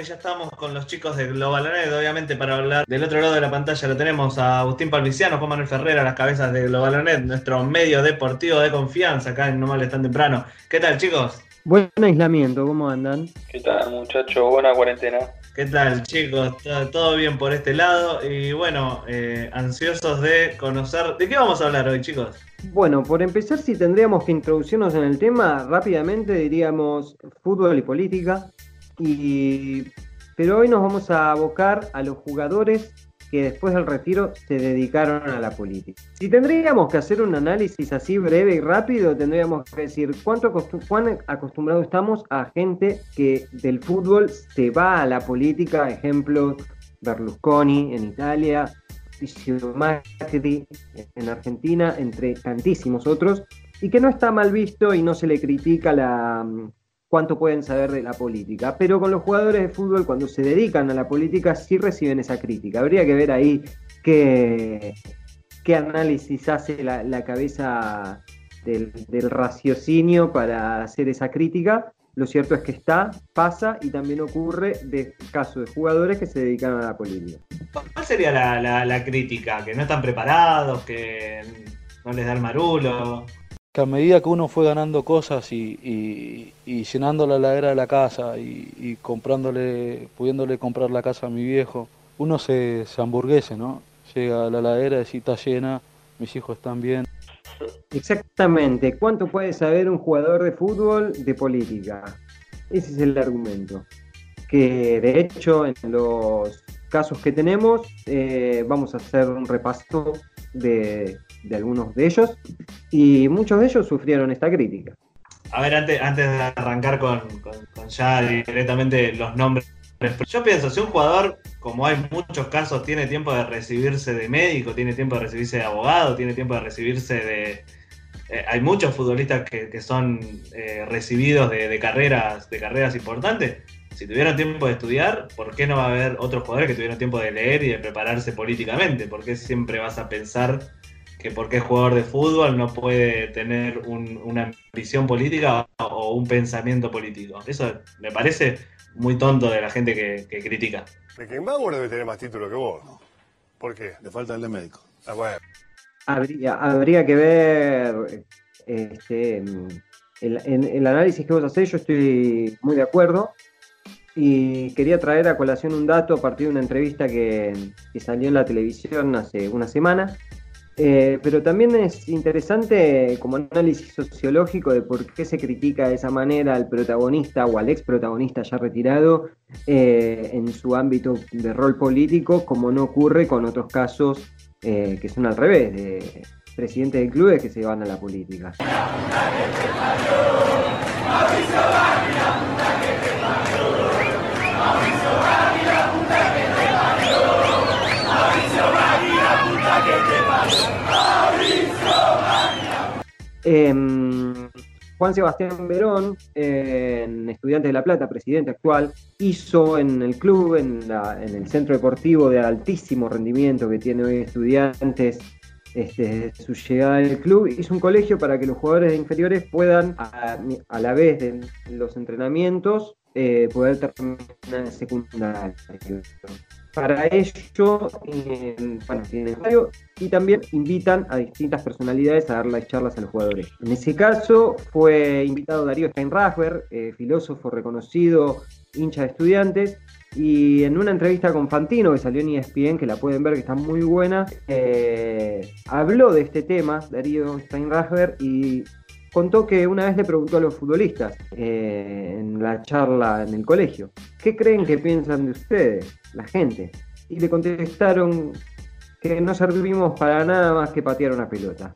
y ya estamos con los chicos de Globalonet, obviamente para hablar del otro lado de la pantalla lo tenemos a Agustín Palmiciano, Juan Manuel Ferrera, las cabezas de Globalonet, nuestro medio deportivo de confianza acá en No Mal Tan Temprano. ¿Qué tal chicos? Buen aislamiento, ¿cómo andan? ¿Qué tal muchachos? Buena cuarentena. ¿Qué tal chicos? ¿Todo bien por este lado? Y bueno, eh, ansiosos de conocer... ¿De qué vamos a hablar hoy chicos? Bueno, por empezar, si tendríamos que introducirnos en el tema, rápidamente diríamos fútbol y política. Y, pero hoy nos vamos a abocar a los jugadores que después del retiro se dedicaron a la política. Si tendríamos que hacer un análisis así breve y rápido, tendríamos que decir cuánto cuán acostumbrados estamos a gente que del fútbol se va a la política, ejemplo Berlusconi en Italia, Macri en Argentina, entre tantísimos otros, y que no está mal visto y no se le critica la, cuánto pueden saber de la política. Pero con los jugadores de fútbol, cuando se dedican a la política, sí reciben esa crítica. Habría que ver ahí qué, qué análisis hace la, cabeza del, raciocinio para hacer esa crítica. Lo cierto es que está, pasa y también ocurre de caso de jugadores que se dedican a la política. ¿Cuál sería la, la crítica? ¿Que no están preparados? ¿Que no les da el marulo? Que a medida que uno fue ganando cosas y, llenando la ladera de la casa y, comprándole, pudiéndole comprar la casa a mi viejo, uno se, se hamburguese, ¿no? Llega a la ladera, y está llena, mis hijos están bien. Exactamente. ¿Cuánto puede saber un jugador de fútbol de política? Ese es el argumento. Que de hecho en los casos que tenemos eh, vamos a hacer un repaso de, de algunos de ellos y muchos de ellos sufrieron esta crítica. A ver, antes, antes de arrancar con, ya directamente los nombres, yo pienso, si un jugador, como hay muchos casos, tiene tiempo de recibirse de médico, tiene tiempo de recibirse de abogado, tiene tiempo de recibirse de... Eh, hay muchos futbolistas que, son eh, recibidos de, carreras, de carreras importantes. Si tuvieron tiempo de estudiar, ¿por qué no va a haber otros jugadores que tuvieron tiempo de leer y de prepararse políticamente? ¿Por qué siempre vas a pensar que porque es jugador de fútbol no puede tener una visión política o un pensamiento político. Eso me parece muy tonto de la gente que, critica. Beckenbauer debe tener más títulos que vos. ¿Por qué? Le falta el de médico. Ah, bueno. habría, habría que ver este, el, el análisis que vos hacés, yo estoy muy de acuerdo. Y quería traer a colación un dato a partir de una entrevista que, que salió en la televisión hace una semana, eh, pero también es interesante como análisis sociológico de por qué se critica de esa manera al protagonista o al ex protagonista ya retirado eh, en su ámbito de rol político, como no ocurre con otros casos eh, que son al revés, de presidentes de clubes que se van a la política. Em, Juan Sebastián Verón, en Estudiantes de La Plata, presidente actual, hizo en el club, en, el centro deportivo de altísimo rendimiento que tiene hoy Estudiantes, este, su llegada al club, hizo un colegio para que los jugadores inferiores puedan, a, la vez de los entrenamientos, eh, poder terminar el secundario. Para ello, y también invitan a distintas personalidades a dar las charlas a los jugadores. En ese caso fue invitado Darío Steinrasberg, eh, filósofo reconocido, hincha de estudiantes, y en una entrevista con Fantino, que salió en ESPN, que la pueden ver, que está muy buena, eh, habló de este tema, Darío Steinrasberg, y contó que una vez le preguntó a los futbolistas eh, en la charla en el colegio, ¿qué creen que piensan de ustedes, la gente? Y le contestaron que no servimos para nada más que patear una pelota.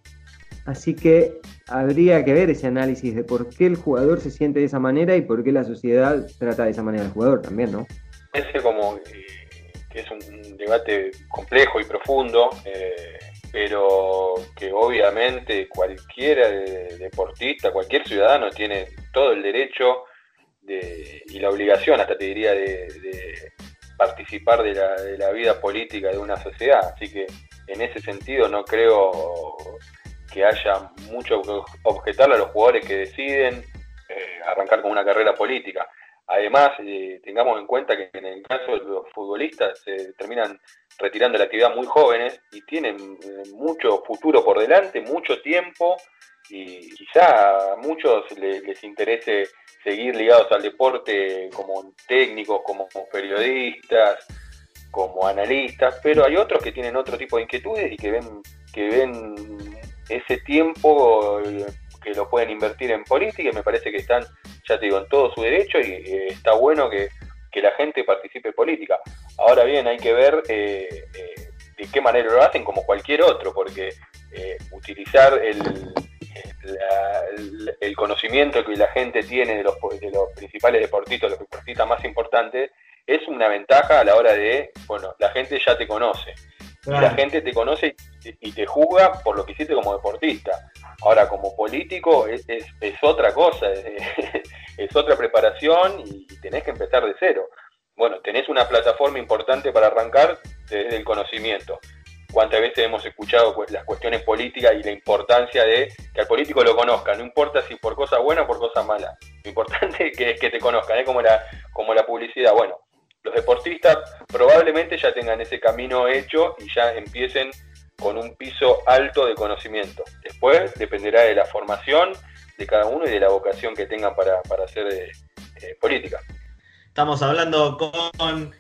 Así que habría que ver ese análisis de por qué el jugador se siente de esa manera y por qué la sociedad trata de esa manera al jugador también, ¿no? Ese como eh, que es un debate complejo y profundo. Eh, pero que obviamente cualquier deportista, cualquier ciudadano tiene todo el derecho y la obligación, hasta te diría, de, participar de la, vida política de una sociedad. Así que en ese sentido no creo que haya mucho que objetarle a los jugadores que deciden eh, arrancar con una carrera política. Además, eh, tengamos en cuenta que en el caso de los futbolistas se terminan retirando la actividad muy jóvenes y tienen eh, mucho futuro por delante, mucho tiempo y quizá a muchos les, interese seguir ligados al deporte como técnicos, como periodistas, como analistas, pero hay otros que tienen otro tipo de inquietudes y que ven que ven ese tiempo eh, que lo pueden invertir en política y me parece que están, ya te digo, en todo su derecho y eh, está bueno que, la gente participe en política. Ahora bien, hay que ver eh, de qué manera lo hacen como cualquier otro, porque utilizar el, el, conocimiento que la gente tiene de los, de los principales deportistas, los deportistas más importantes, es una ventaja a la hora de, bueno, la gente ya te conoce. La gente te conoce y te juzga por lo que hiciste como deportista. Ahora, como político es, es, otra cosa, es, otra preparación y, tenés que empezar de cero. Bueno, tenés una plataforma importante para arrancar desde el conocimiento. ¿Cuántas veces hemos escuchado pues, las cuestiones políticas y la importancia de que al político lo conozcan? No importa si por cosa buena o por cosa mala. Lo importante es que, que te conozcan, es como la, como la publicidad. Bueno, los deportistas probablemente ya tengan ese camino hecho y ya empiecen con un piso alto de conocimiento. Después dependerá de la formación de cada uno y de la vocación que tengan para, hacer eh, eh, política. Estamos hablando con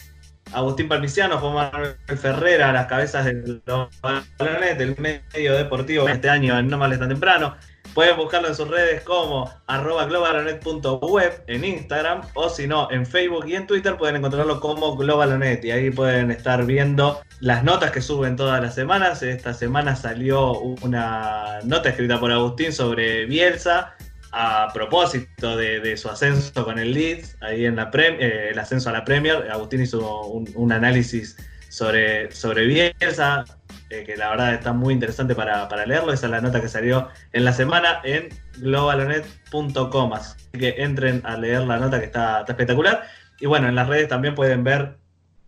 Agustín Palmiciano, Juan Manuel Ferrera, las cabezas del balones del medio deportivo este año No Males Tan Temprano. Pueden buscarlo en sus redes como arroba globalonet.web en Instagram o si no en Facebook y en Twitter pueden encontrarlo como globalonet y ahí pueden estar viendo las notas que suben todas las semanas. Esta semana salió una nota escrita por Agustín sobre Bielsa a propósito de, su ascenso con el Leeds, ahí en la eh, el ascenso a la Premier. Agustín hizo un, análisis sobre, sobre Bielsa, eh, que la verdad está muy interesante para, leerlo. Esa es la nota que salió en la semana en globalonet.com. Así que entren a leer la nota que está, espectacular. Y bueno, en las redes también pueden ver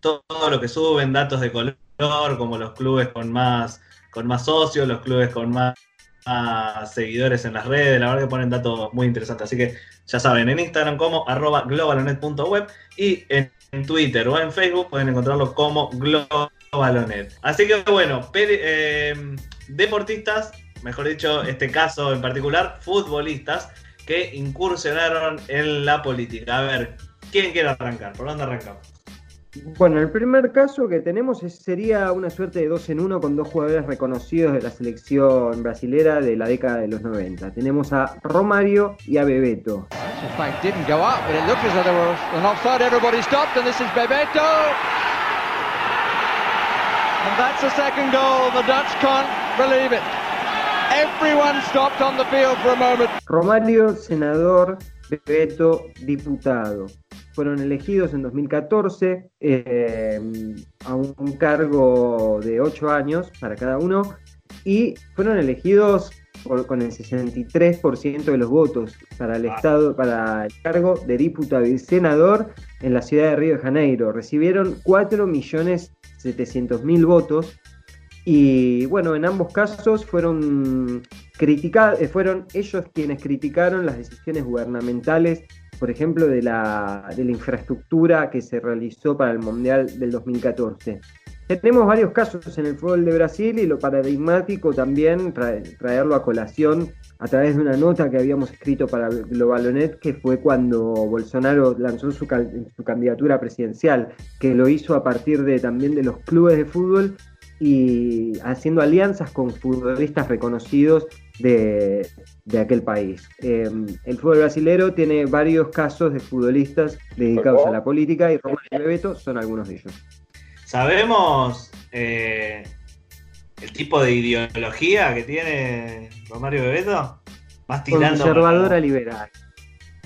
todo, lo que suben, datos de color, como los clubes con más, con más socios, los clubes con más, seguidores en las redes. La verdad que ponen datos muy interesantes. Así que ya saben, en Instagram como arroba globalonet.web y en, Twitter o en Facebook pueden encontrarlo como globalonet Balonet. Así que bueno, eh, deportistas, mejor dicho, este caso en particular, futbolistas que incursionaron en la política. A ver, ¿quién quiere arrancar? ¿Por dónde arrancamos? Bueno, el primer caso que tenemos sería una suerte de dos en uno con dos jugadores reconocidos de la selección brasilera de la década de los 90. Tenemos a Romario y a Bebeto. And that's the second goal. The Dutch can't believe it. Everyone stopped on the field for a moment. Romario, senador, Bebeto, diputado. Fueron elegidos en 2014 eh, a un cargo de 8 años para cada uno y fueron elegidos con el 63% de los votos para el estado, para el cargo de diputado y senador en la ciudad de Río de Janeiro. Recibieron 4 millones 700.000 votos. Y bueno, en ambos casos fueron eh, fueron ellos quienes criticaron las decisiones gubernamentales, por ejemplo, de la, de la infraestructura que se realizó para el Mundial del 2014. Tenemos varios casos en el fútbol de Brasil y lo paradigmático también traerlo a colación a través de una nota que habíamos escrito para Globalonet, que fue cuando Bolsonaro lanzó su, candidatura presidencial, que lo hizo a partir de también de los clubes de fútbol y haciendo alianzas con futbolistas reconocidos de, aquel país. Em, el fútbol brasilero tiene varios casos de futbolistas dedicados a la política y Román y Bebeto son algunos de ellos. ¿Sabemos eh, el tipo de ideología que tiene Romario Bebeto? Más tirando. Conservadora liberal.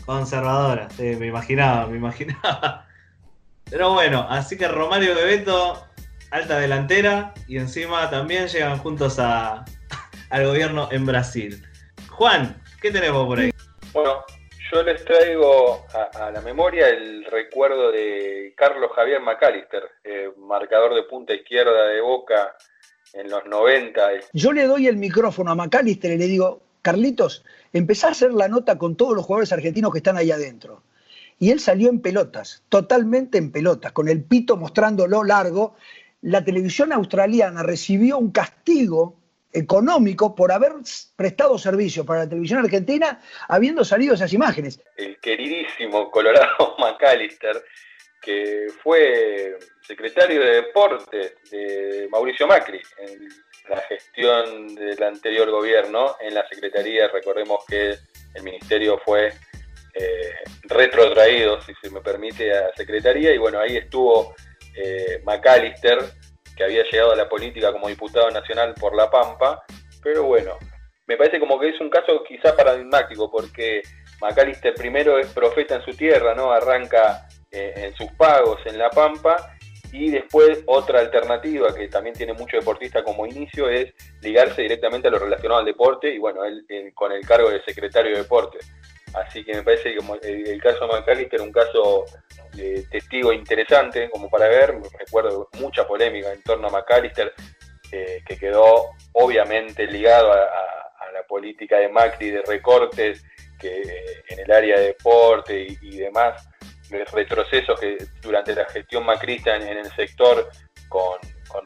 Conservadora, sí, me imaginaba, me imaginaba. Pero bueno, así que Romario Bebeto, alta delantera, y encima también llegan juntos a, al gobierno en Brasil. Juan, ¿qué tenemos por ahí? Bueno, yo les traigo a, la memoria el recuerdo de Carlos Javier McAllister, eh, marcador de punta izquierda de Boca en los 90. Yo le doy el micrófono a McAllister y le digo, Carlitos, empezá a hacer la nota con todos los jugadores argentinos que están ahí adentro. y él salió en pelotas, totalmente en pelotas, con el pito mostrándolo largo. La televisión australiana recibió un castigo económico por haber prestado servicio para la televisión argentina habiendo salido esas imágenes. El queridísimo Colorado McAllister, que fue secretario de Deportes de Mauricio Macri en la gestión del anterior gobierno en la Secretaría, recordemos que el ministerio fue eh, retrotraído, si se me permite, a Secretaría, y bueno, ahí estuvo eh, McAllister, que había llegado a la política como diputado nacional por La Pampa, pero bueno, me parece como que es un caso quizá paradigmático, porque McAllister primero es profeta en su tierra, ¿no? Arranca eh, en sus pagos en La Pampa, y después otra alternativa que también tiene mucho deportista como inicio es ligarse directamente a lo relacionado al deporte y bueno, él, con el cargo de secretario de deporte. Así que me parece que el, caso de McAllister es un caso de testigo interesante como para ver. Recuerdo mucha polémica en torno a McAllister, eh, que quedó obviamente ligado a, la política de Macri de recortes que en el área de deporte y, demás, de retrocesos que durante la gestión macrista en el sector con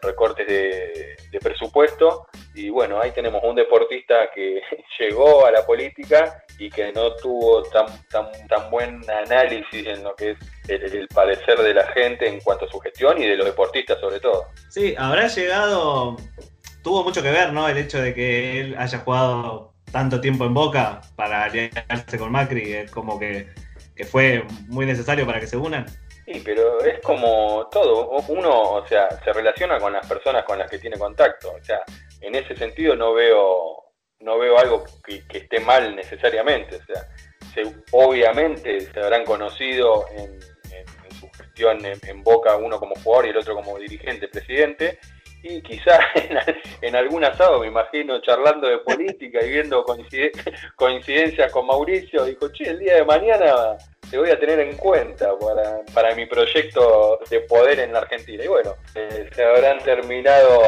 recortes de, presupuesto. Y bueno, ahí tenemos un deportista que llegó a la política y que no tuvo tan, tan, tan buen análisis en lo que es el, parecer de la gente en cuanto a su gestión y de los deportistas sobre todo. Sí, habrá llegado, tuvo mucho que ver, ¿no? El hecho de que él haya jugado tanto tiempo en Boca para aliarse con Macri, es como que, que fue muy necesario para que se unan. Sí, pero es como todo. Uno, o sea, se relaciona con las personas con las que tiene contacto. O sea, en ese sentido no veo, no veo algo que, esté mal necesariamente. O sea, obviamente se habrán conocido en, su gestión en, Boca uno como jugador y el otro como dirigente, presidente. Y quizás en, algún asado, me imagino, charlando de política y viendo coincidencias con Mauricio, dijo, che, el día de mañana te voy a tener en cuenta para, mi proyecto de poder en la Argentina. Y bueno, eh, se habrán terminado,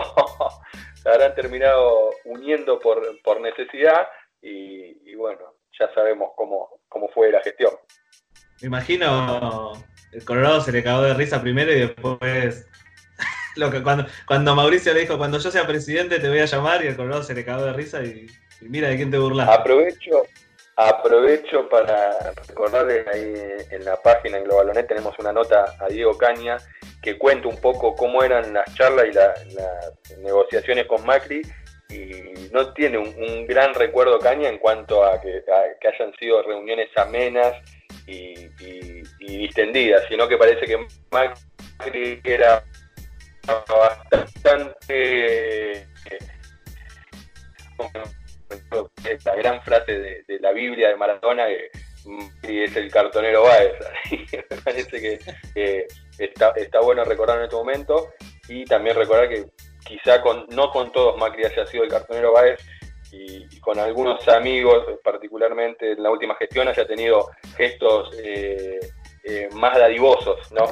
se habrán terminado uniendo por, por necesidad y, bueno, ya sabemos cómo, cómo fue la gestión. Me imagino el Colorado se le cagó de risa primero y después lo que cuando, cuando Mauricio le dijo cuando yo sea presidente te voy a llamar y el Colorado se le cagó de risa y, y mira de quién te burlas. Aprovecho, Aprovecho para recordarles ahí en la página en Globalonet tenemos una nota a Diego Caña que cuenta un poco cómo eran las charlas y las negociaciones con Macri y no tiene un, gran recuerdo Caña en cuanto a que, hayan sido reuniones amenas y, distendidas, sino que parece que Macri era bastante la gran frase de, la Biblia de Maradona, que es el cartonero Baez. me parece que, está, bueno recordar en este momento y también recordar que quizá con, no con todos Macri haya sido el cartonero Baez y, con algunos amigos, particularmente en la última gestión, haya tenido gestos eh, eh, más dadivosos, ¿no?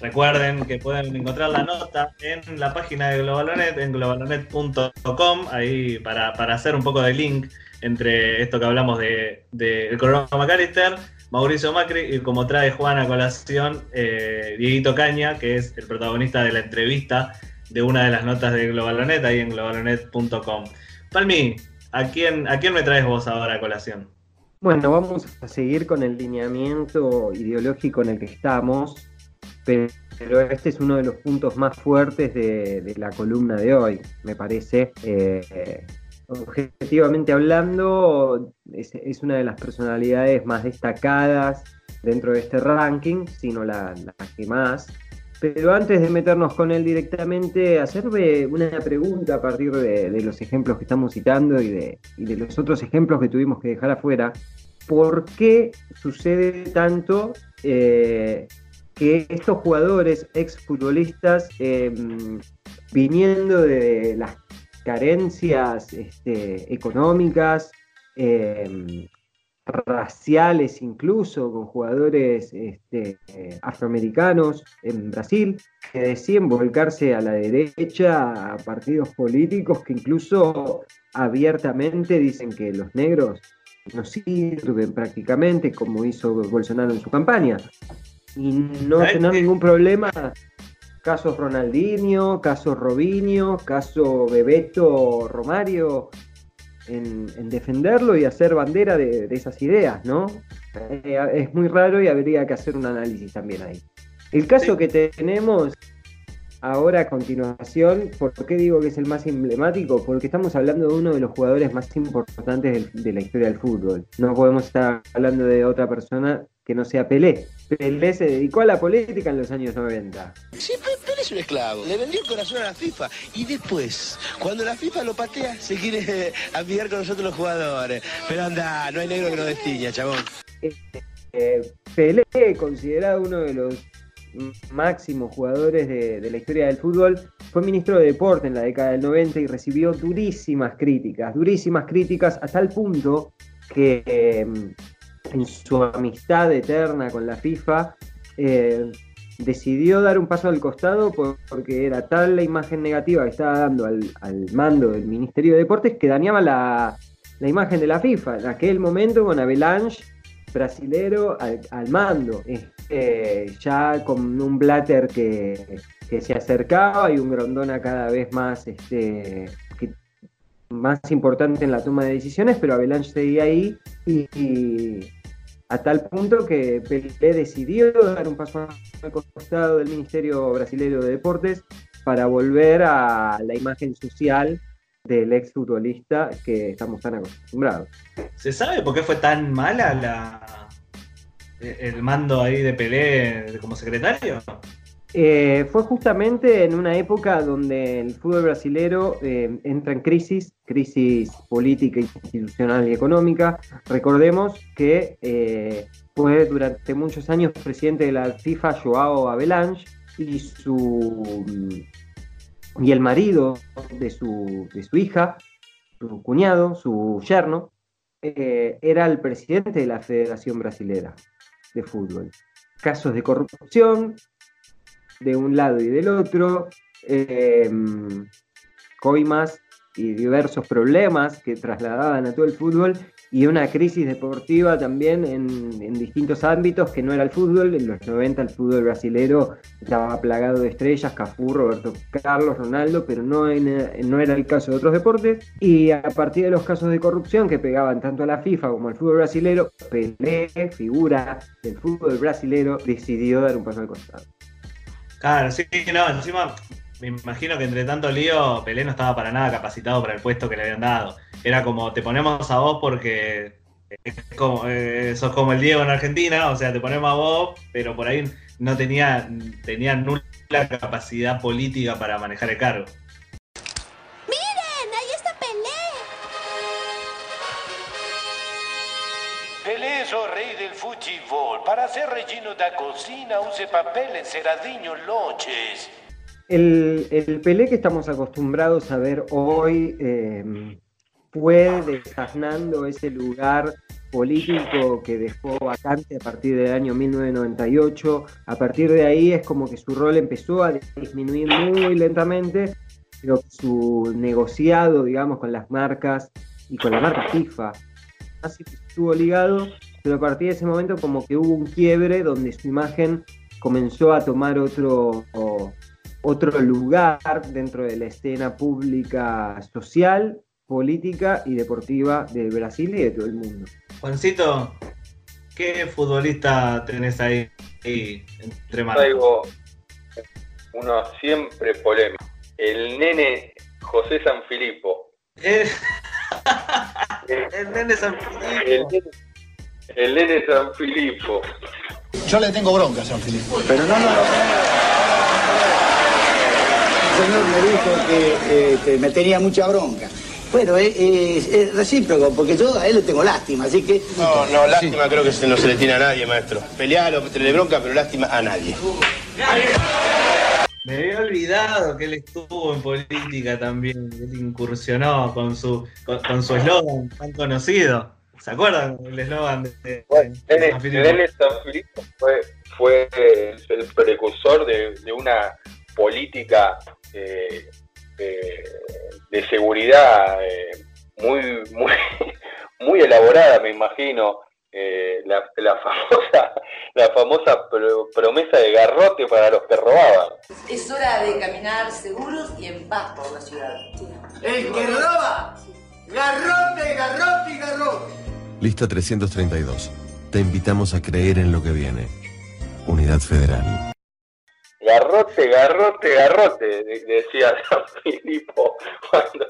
Recuerden que pueden encontrar la nota en la página de Globalonet, en globalonet.com, ahí para, hacer un poco de link entre esto que hablamos de, de el Coronado McAllister, Mauricio Macri y como trae Juan a colación, eh, Dieguito Caña, que es el protagonista de la entrevista de una de las notas de Globalonet, ahí en globalonet.com. Palmi, ¿a quién, ¿a quién me traes vos ahora a colación? Bueno, vamos a seguir con el lineamiento ideológico en el que estamos pero este es uno de los puntos más fuertes de, la columna de hoy, me parece. Eh, objetivamente hablando, es, una de las personalidades más destacadas dentro de este ranking, sino la, que más. Pero antes de meternos con él directamente, hacerme una pregunta a partir de, los ejemplos que estamos citando y de, los otros ejemplos que tuvimos que dejar afuera. ¿Por qué sucede tanto eh, que estos jugadores exfutbolistas, eh, viniendo de las carencias este, económicas, em, raciales incluso, con jugadores este, afroamericanos en Brasil, que deciden volcarse a la derecha a partidos políticos que incluso abiertamente dicen que los negros no sirven prácticamente, como hizo Bolsonaro en su campaña. Y no tener ningún problema. Casos Ronaldinho, caso Robinho, caso Bebeto Romario, en, defenderlo y hacer bandera de, esas ideas, ¿no? Eh, es muy raro y habría que hacer un análisis también ahí. El caso que tenemos ahora a continuación, ¿por qué digo que es el más emblemático? Porque estamos hablando de uno de los jugadores más importantes de, la historia del fútbol. No podemos estar hablando de otra persona que no sea Pelé. Pelé se dedicó a la política en los años 90. Sí, Pelé es un esclavo. Le vendió el corazón a la FIFA. Y después, cuando la FIFA lo patea, se quiere amigar con nosotros los jugadores. Pero anda, no hay negro que no destiña, chabón. Eh, eh, Pelé, considerado uno de los máximos jugadores de, la historia del fútbol, fue ministro de Deporte en la década del 90 y recibió durísimas críticas, durísimas críticas hasta el punto que em, en su amistad eterna con la FIFA eh, decidió dar un paso al costado porque era tal la imagen negativa que estaba dando al, mando del Ministerio de Deportes que dañaba la, la imagen de la FIFA. En aquel momento con Avalanche brasilero al, mando, este, ya con un Blatter que, se acercaba y un Grondona cada vez más, este, más importante en la toma de decisiones, pero Avalanche seguía ahí y, a tal punto que Pelé decidió dar un paso al costado del Ministerio Brasileño de Deportes para volver a la imagen social del ex futbolista que estamos tan acostumbrados. ¿Se sabe por qué fue tan mala la el mando ahí de Pelé como secretario? Eh, fue justamente en una época donde el fútbol brasilero eh, entra en crisis, crisis política, institucional y económica. Recordemos que eh, fue durante muchos años presidente de la FIFA Joao Avalanche y su y el marido de su, de su hija, su cuñado, su yerno, eh, era el presidente de la Federación Brasilera de Fútbol. Casos de corrupción de un lado y del otro, eh, coimas y diversos problemas que trasladaban a todo el fútbol y una crisis deportiva también en, distintos ámbitos que no era el fútbol. En los 90 el fútbol brasilero estaba plagado de estrellas, Cafú, Roberto Carlos, Ronaldo, pero no, no era el caso de otros deportes. Y a partir de los casos de corrupción que pegaban tanto a la FIFA como al fútbol brasilero, Pelé, figura del fútbol brasilero, decidió dar un paso al costado. Claro, sí, no, encima me imagino que entre tanto lío, Pelé no estaba para nada capacitado para el puesto que le habían dado. Era como, te ponemos a vos porque eh, sos como el Diego en Argentina, o sea, te ponemos a vos, pero por ahí no tenía, tenía nula capacidad política para manejar el cargo. El rey del fútbol. Para ser regino da cocina use papel enceradinho loches. El, el, Pelé que estamos acostumbrados a ver hoy eh, fue desasnando ese lugar político que dejó vacante a partir del año 1998. A partir de ahí es como que su rol empezó a disminuir muy lentamente, pero su negociado, digamos, con las marcas y con la marca FIFA, así estuvo ligado, pero a partir de ese momento como que hubo un quiebre donde su imagen comenzó a tomar otro otro lugar dentro de la escena pública social, política y deportiva de Brasil y de todo el mundo. Juancito, ¿qué futbolista tenés ahí, entre manos? Traigo uno siempre polémico. El nene José Sanfilippo. El, el nene Sanfilippo. El, el nene Sanfilippo. Yo le tengo bronca a Sanfilippo. Pero no, no, no señor me dijo que me tenía mucha bronca. Bueno, es, recíproco, porque yo a él le tengo lástima, así que... No, no, lástima creo que no se le tiene a nadie, maestro. Pelear o bronca, pero lástima a nadie. Me había olvidado que él estuvo en política también. Él incursionó con su con, su eslogan tan conocido. ¿Se acuerdan el eslogan de, bueno, San Filipo fue, fue el precursor de, de una política eh, de seguridad eh, muy, muy, muy elaborada, me imagino, eh, la, la, famosa, la famosa promesa de garrote para los que robaban. Es hora de caminar seguros y en paz por la ciudad. El que roba, garrote, garrote y garrote. Lista 332. Te invitamos a creer en lo que viene. Unidad Federal. Garrote, garrote, garrote, decía San Filipo cuando,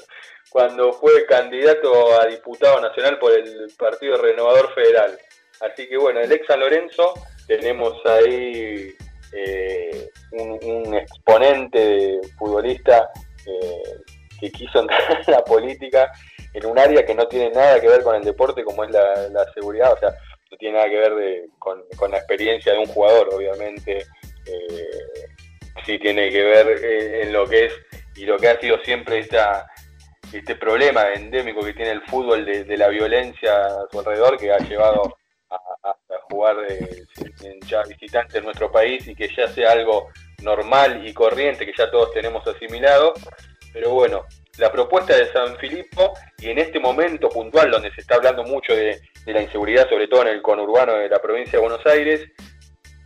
cuando fue candidato a diputado nacional por el Partido Renovador Federal. Así que bueno, el ex San Lorenzo tenemos ahí eh, un, exponente futbolista eh, que quiso entrar en la política en un área que no tiene nada que ver con el deporte como es la, seguridad, o sea, no tiene nada que ver con, la experiencia de un jugador, obviamente. Eh, sí tiene que ver en lo que es y lo que ha sido siempre esta este problema endémico que tiene el fútbol de, la violencia a su alrededor que ha llevado a, jugar en ya visitantes en nuestro país y que ya sea algo normal y corriente que ya todos tenemos asimilado. Pero bueno, la propuesta de San Filipo y en este momento puntual donde se está hablando mucho de, de la inseguridad, sobre todo en el conurbano de la provincia de Buenos Aires,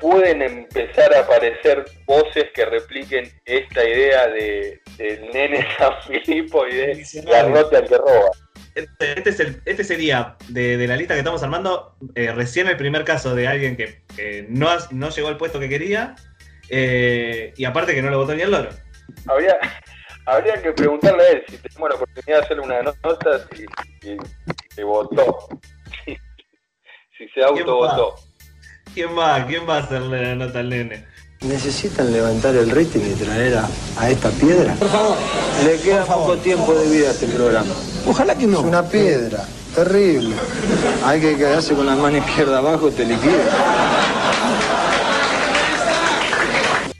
pueden empezar a aparecer voces que repliquen esta idea de, del nene San Filipo y de la rota al que roba. Este, este, es el, este sería, de, la lista que estamos armando, eh, recién el primer caso de alguien que, no, no llegó al puesto que quería eh, y aparte que no lo votó ni el loro. Habría, habría que preguntarle a él si tenemos la oportunidad de hacerle una nota si, se votó, si, se autovotó. ¿Quién va? ¿Quién va a hacerle la nota al nene? ¿Necesitan levantar el rating y traer a, esta piedra? Por favor. Le queda poco tiempo de vida a este programa. Ojalá que no. Es una piedra. Terrible. Hay que quedarse con la mano izquierda abajo y te liquida.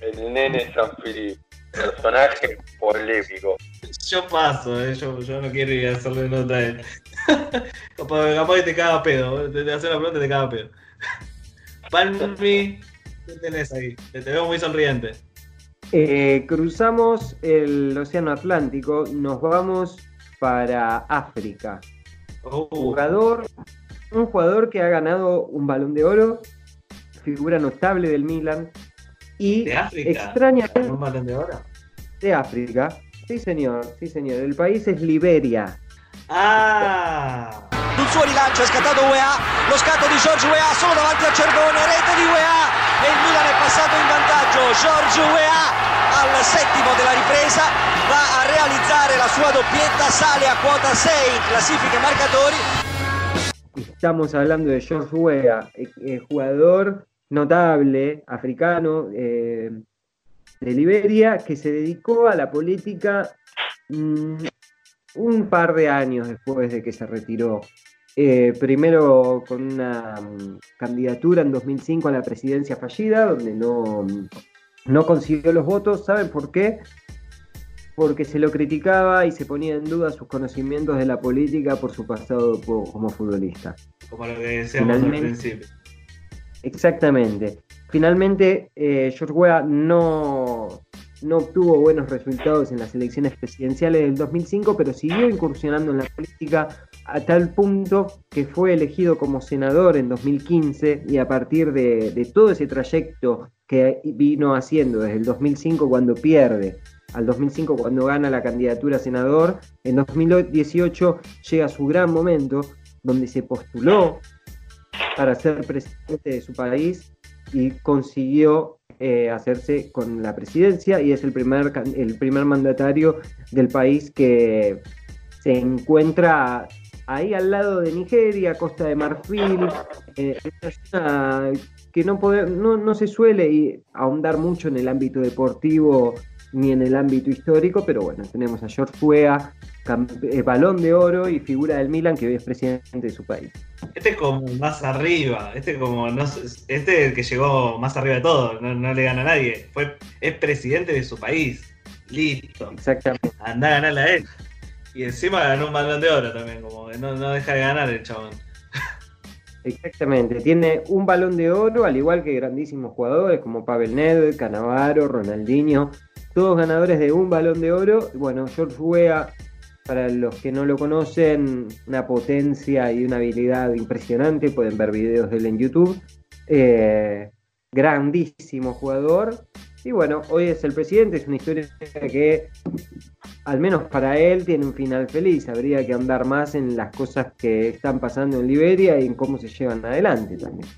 El nene San Filipe. Personaje polémico. Yo paso, eh. yo, no quiero ir a hacerle nota a él. capaz, que te caga pedo. Te, te hace una pregunta y te caga pedo. Palmi, ¿qué tenés ahí? Te, veo muy sonriente. Eh, cruzamos el Océano Atlántico, nos vamos para África. Oh. Jugador, un jugador que ha ganado un balón de oro, figura notable del Milan. Y ¿De África? extraña ¿Un de oro? De África. Sí, señor, sí, señor. El país es Liberia. Ah. Il suo rilancio è scattato UEA, lo scatto di George UEA solo davanti a Cervone, rete di UEA e il Milan è passato in vantaggio. George UEA al settimo della ripresa va a realizzare la sua doppietta, sale a quota 6 in classifiche marcatori. Estamos hablando de George Weah, eh, eh, jugador notable africano eh, de Liberia que se dedicó a la política mmm, un par de años después de que se retiró. Eh, primero con una mm, candidatura en 2005 a la presidencia fallida, donde no, mm, no consiguió los votos. ¿Saben por qué? Porque se lo criticaba y se ponía en duda sus conocimientos de la política por su pasado como futbolista. Como lo que decíamos al principio. Exactamente. Finalmente, eh, George Weah no, no obtuvo buenos resultados en las elecciones presidenciales del 2005, pero siguió incursionando en la política a tal punto que fue elegido como senador en 2015 y a partir de, todo ese trayecto que vino haciendo desde el 2005 cuando pierde al 2005 cuando gana la candidatura a senador, en 2018 llega su gran momento donde se postuló para ser presidente de su país y consiguió eh, hacerse con la presidencia y es el primer, el primer mandatario del país que se encuentra ahí al lado de Nigeria, Costa de Marfil, eh, que no, no, no, se suele ahondar mucho en el ámbito deportivo ni en el ámbito histórico, pero bueno, tenemos a George Fuea, eh, balón de oro y figura del Milan que hoy es presidente de su país. Este es como más arriba, este como no, este es el que llegó más arriba de todo, no, le gana a nadie. Fue, es presidente de su país. Listo. Exactamente. Anda a ganarle a él. Y encima ganó un balón de oro también, como no, no deja de ganar el chabón. Exactamente, tiene un balón de oro, al igual que grandísimos jugadores como Pavel Nedved, Canavaro, Ronaldinho, todos ganadores de un balón de oro. Bueno, George Weah para los que no lo conocen, una potencia y una habilidad impresionante. Pueden ver videos de él en YouTube. Eh, grandísimo jugador. Y bueno, hoy es el presidente, es una historia que, al menos para él, tiene un final feliz. Habría que andar más en las cosas que están pasando en Liberia y en cómo se llevan adelante también.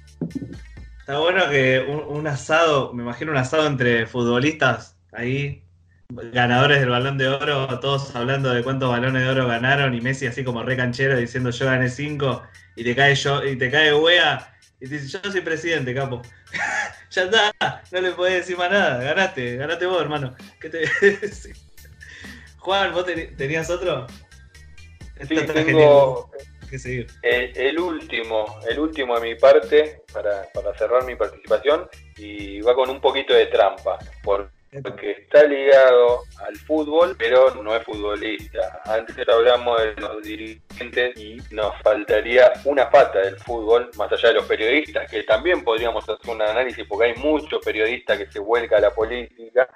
Está bueno que un, asado, me imagino un asado entre futbolistas ahí, ganadores del balón de oro, todos hablando de cuántos balones de oro ganaron y Messi así como re canchero diciendo yo gané cinco y te cae yo, y te cae Wea y te dice yo soy presidente, capo. ya está, no le podés decir más nada, ganaste, ganaste vos, hermano. ¿Qué te. Juan, ¿vos tenías otro? Sí, Esto está tengo que seguir. el, el último, el último de mi parte para, para cerrar mi participación y va con un poquito de trampa, porque está ligado al fútbol, pero no es futbolista. Antes hablamos de los dirigentes y nos faltaría una pata del fútbol, más allá de los periodistas, que también podríamos hacer un análisis, porque hay muchos periodistas que se vuelca a la política,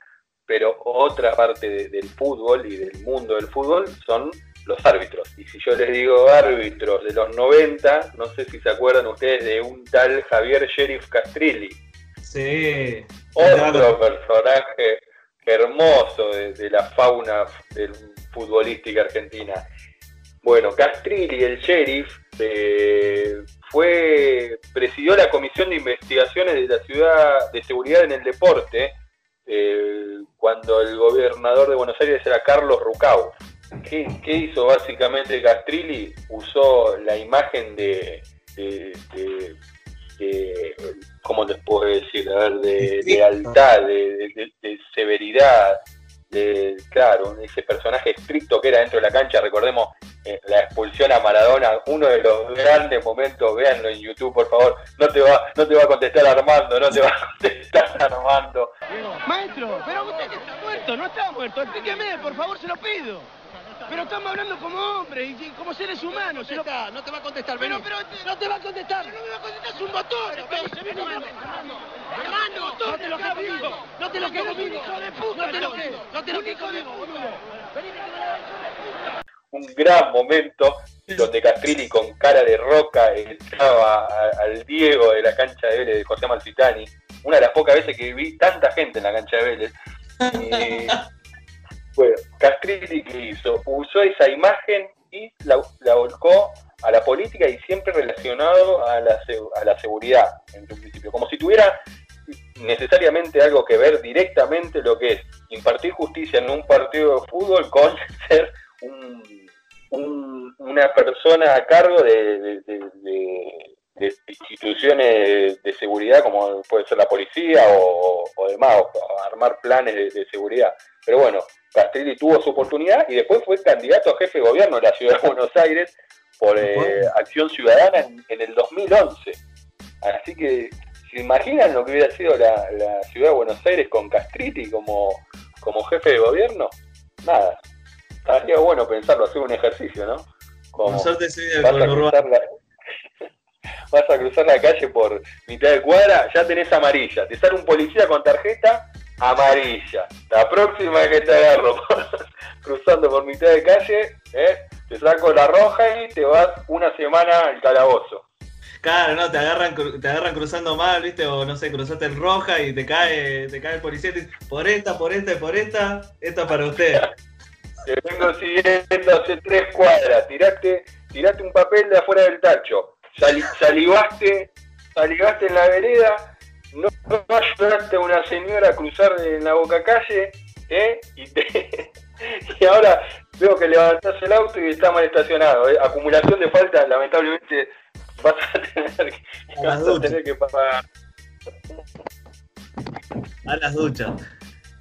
pero otra parte de- del fútbol y del mundo del fútbol son los árbitros. Y si yo les digo árbitros de los 90, no sé si se acuerdan ustedes de un tal Javier Sheriff Castrilli. Sí. Otro personaje hermoso de, de la fauna del futbolística argentina. Bueno, Castrilli, el sheriff, eh, fue presidió la comisión de investigaciones de la ciudad de seguridad en el deporte eh, cuando el gobernador de Buenos Aires era Carlos Rucau. ¿Qué, qué hizo básicamente Castrilli? Usó la imagen de, de, de- de- ¿cómo les puedo decir? A ver, de lealtad, de, de- de- de severidad, de, claro, ese personaje estricto que era dentro de la cancha, recordemos eh, la expulsión a Maradona, uno de los grandes momentos, véanlo en YouTube por favor, no te va, no te va a contestar Armando, no te va a contestar Armando. Maestro, pero usted que está muerto, no está muerto. Explíqueme, por favor, se lo pido. Pero estamos hablando como hombres y como seres humanos. se lo- no te va a contestar, pero, pero no te va a contestar. no me va a contestar, es un vení, Armando. Armando, no te lo quedo conmigo. No te lo quedo conmigo. Hijo de puta, no te lo quedo. No te lo quedo conmigo, un gran momento donde Castrilli con cara de roca echaba a- al Diego de la cancha de Vélez de José Malfitani. Una de las pocas veces que vi tanta gente en la cancha de Vélez. Y, bueno, Castrilli que hizo, usó esa imagen y la, la volcó a la política y siempre relacionado a la, a la seguridad, en principio. Como si tuviera necesariamente algo que ver directamente lo que es impartir justicia en un partido de fútbol con ser un, un- una persona a cargo de, de- de- de- de instituciones de seguridad como puede ser la policía o, o demás, o armar planes de, de seguridad. Pero bueno, Castrilli tuvo su oportunidad y después fue candidato a jefe de gobierno de la ciudad de Buenos Aires por eh, Acción Ciudadana en, en el 2011. Así que, ¿se imaginan lo que hubiera sido la, la ciudad de Buenos Aires con Castrilli como, como jefe de gobierno? Nada. Estaría bueno pensarlo, hacer un ejercicio, ¿no? Como Por suerte soy del vas, a cruzar la, calle por mitad de cuadra, ya tenés amarilla. Te sale un policía con tarjeta amarilla. La próxima vez que te agarro cruzando por mitad de calle, ¿eh? te saco la roja y te vas una semana al calabozo. Claro, no, te agarran, te agarran cruzando mal, ¿viste? O no sé, cruzaste el roja y te cae, te cae el policía y te dice, por esta, por esta y por esta, esta para usted. Te vengo siguiendo hace tres cuadras. Tiraste, tiraste un papel de afuera del tacho. Sali- salivaste, salivaste en la vereda. No, no ayudaste a una señora a cruzar en la boca calle. ¿eh? Y, te- y ahora veo que levantás el auto y está mal estacionado. ¿eh? Acumulación de faltas, lamentablemente vas a tener que, vas a tener que pagar. A las duchas.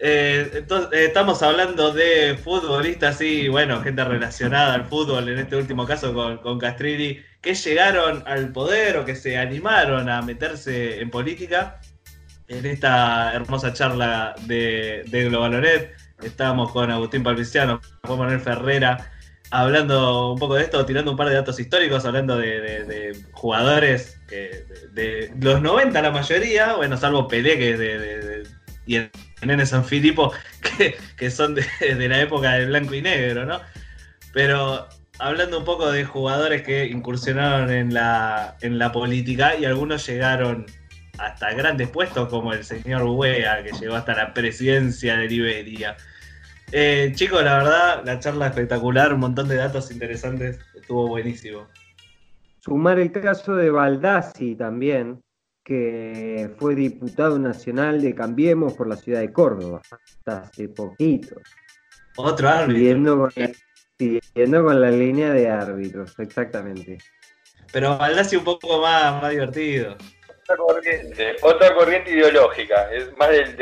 Eh, entonces, eh, estamos hablando de futbolistas y, bueno, gente relacionada al fútbol, en este último caso con, con Castrilli, que llegaron al poder o que se animaron a meterse en política. En esta hermosa charla de, de Globalonet, estamos con Agustín Palviciano, Juan Manuel Ferrera, hablando un poco de esto, tirando un par de datos históricos, hablando de, jugadores que de, los 90 la mayoría, bueno, salvo Pelé que es de, y Nene San Filipo, que, que son de, de la época del blanco y negro, ¿no? Pero hablando un poco de jugadores que incursionaron en la, en la política y algunos llegaron hasta grandes puestos como el señor Wea, que llegó hasta la presidencia de Liberia. Eh, chicos, la verdad, la charla espectacular, un montón de datos interesantes, estuvo buenísimo. Sumar el caso de Baldassi también, que fue diputado nacional de Cambiemos por la ciudad de Córdoba, hasta hace poquito. Otro árbitro. Siguiendo con, siguiendo con la línea de árbitros, exactamente. Pero Baldassi un poco más, más divertido. Otra corriente, otra corriente ideológica, es más del,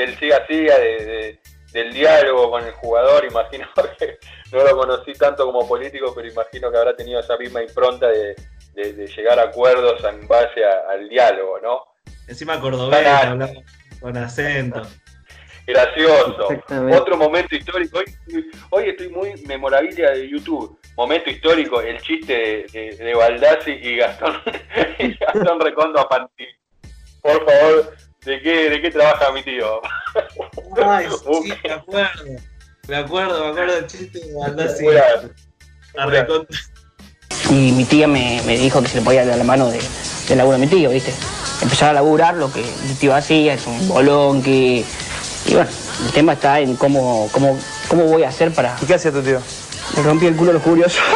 de, de- del diálogo con el jugador, imagino que no lo conocí tanto como político, pero imagino que habrá tenido esa misma impronta de, de- de llegar a acuerdos en base a- al diálogo, ¿no? Encima cordobés, hablaba con acento. Gracioso. Otro momento histórico. Hoy, hoy estoy muy memorabilia de YouTube. Momento histórico, el chiste de, de, de Baldassi y Gastón, y Gastón Recondo a Panti. Por favor, ¿de qué, ¿de qué trabaja mi tío? Ay, sí, me acuerdo. Me acuerdo, me acuerdo del chiste de Baldassi. A recontra- Y mi tía me, me dijo que se le podía dar la mano de, de laburo a mi tío, ¿viste? Empezar a laburar lo que mi tío hacía, es un bolón que... Y bueno, el tema está en cómo, cómo, cómo voy a hacer para... ¿Y qué hacía tu tío? Le rompí el culo a los curiosos.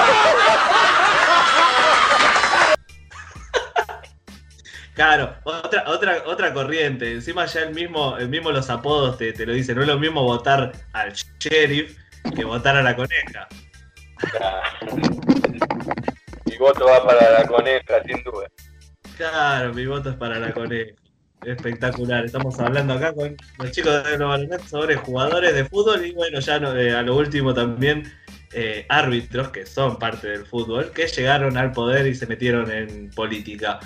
Claro, otra, otra, otra corriente. Encima ya el mismo, el mismo los apodos te, te lo dicen. No es lo mismo votar al sheriff que votar a la coneja. Mi voto va para la coneja, sin duda. Claro, mi voto es para la coneja. Espectacular. Estamos hablando acá con los chicos de Globalonet sobre jugadores de fútbol y bueno, ya no- eh, a lo último también eh, árbitros que son parte del fútbol, que llegaron al poder y se metieron en política.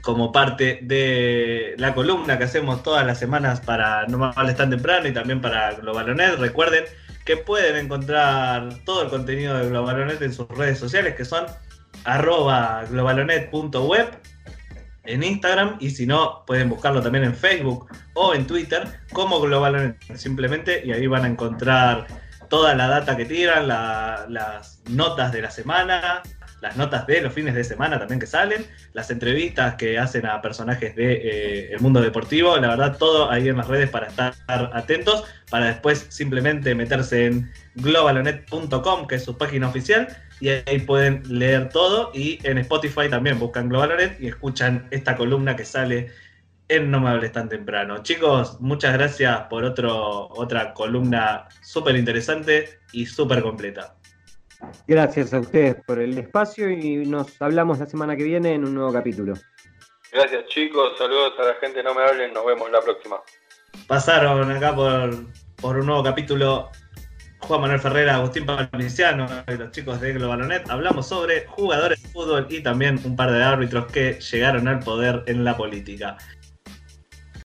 Como parte de la columna que hacemos todas las semanas para No Me Hables Tan Temprano y también para Globalonet. Recuerden que pueden encontrar todo el contenido de Globalonet en sus redes sociales que son arroba globalonet.web en Instagram y si no pueden buscarlo también en Facebook o en Twitter como Globalonet simplemente y ahí van a encontrar toda la data que tiran, la- las notas de la semana, las notas de los fines de semana también que salen, las entrevistas que hacen a personajes del mundo deportivo, la verdad todo ahí en las redes para estar atentos, para después simplemente meterse en globalonet.com que es su página oficial y ahí pueden leer todo y en Spotify también buscan Globalonet y escuchan esta columna que sale en No me hables tan temprano. Chicos, muchas gracias por otro, otra columna súper interesante y súper completa. Gracias a ustedes por el espacio y nos hablamos la semana que viene en un nuevo capítulo. Gracias chicos, saludos a la gente, no me hablen, nos vemos la próxima. Pasaron acá por, por un nuevo capítulo Juan Manuel Ferrera, Agustín Pauliciano y los chicos de Globalonet. Hablamos sobre jugadores de fútbol y también un par de árbitros que llegaron al poder en la política.